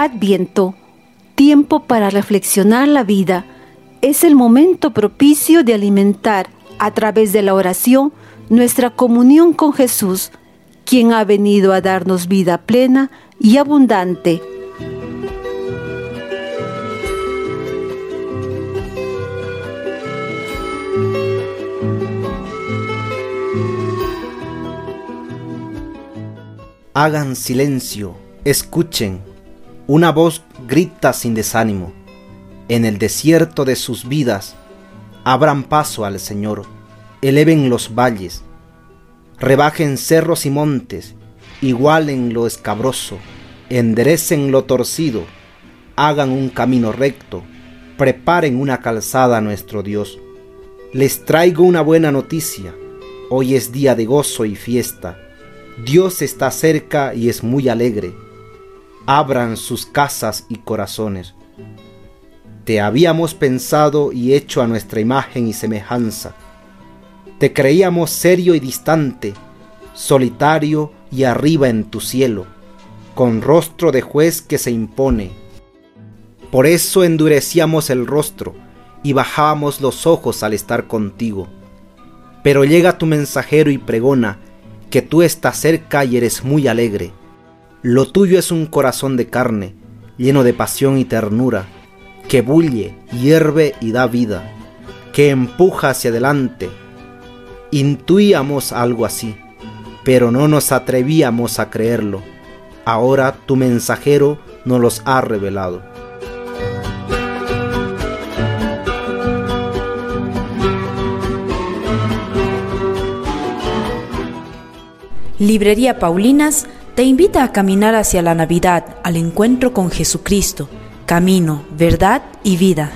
Adviento, tiempo para reflexionar la vida, es el momento propicio de alimentar a través de la oración nuestra comunión con Jesús, quien ha venido a darnos vida plena y abundante. Hagan silencio, escuchen. Una voz grita sin desánimo. En el desierto de sus vidas, abran paso al Señor, eleven los valles, rebajen cerros y montes, igualen lo escabroso, enderecen lo torcido, hagan un camino recto, preparen una calzada a nuestro Dios. Les traigo una buena noticia, hoy es día de gozo y fiesta Dios está cerca y es muy alegre. Abran sus casas y corazones. Te habíamos pensado y hecho a nuestra imagen y semejanza. Te creíamos serio y distante, solitario y arriba en tu cielo, con rostro de juez que se impone. Por eso endurecíamos el rostro y bajábamos los ojos al estar contigo. Pero llega tu mensajero y pregona, que tú estás cerca y eres muy alegre. Lo tuyo es un corazón de carne, lleno de pasión y ternura, que bulle, hierve y da vida, que empuja hacia adelante. Intuíamos algo así, pero no nos atrevíamos a creerlo. Ahora tu mensajero nos los ha revelado. Librería Paulinas te invita a caminar hacia la Navidad, al encuentro con Jesucristo, camino, verdad y vida.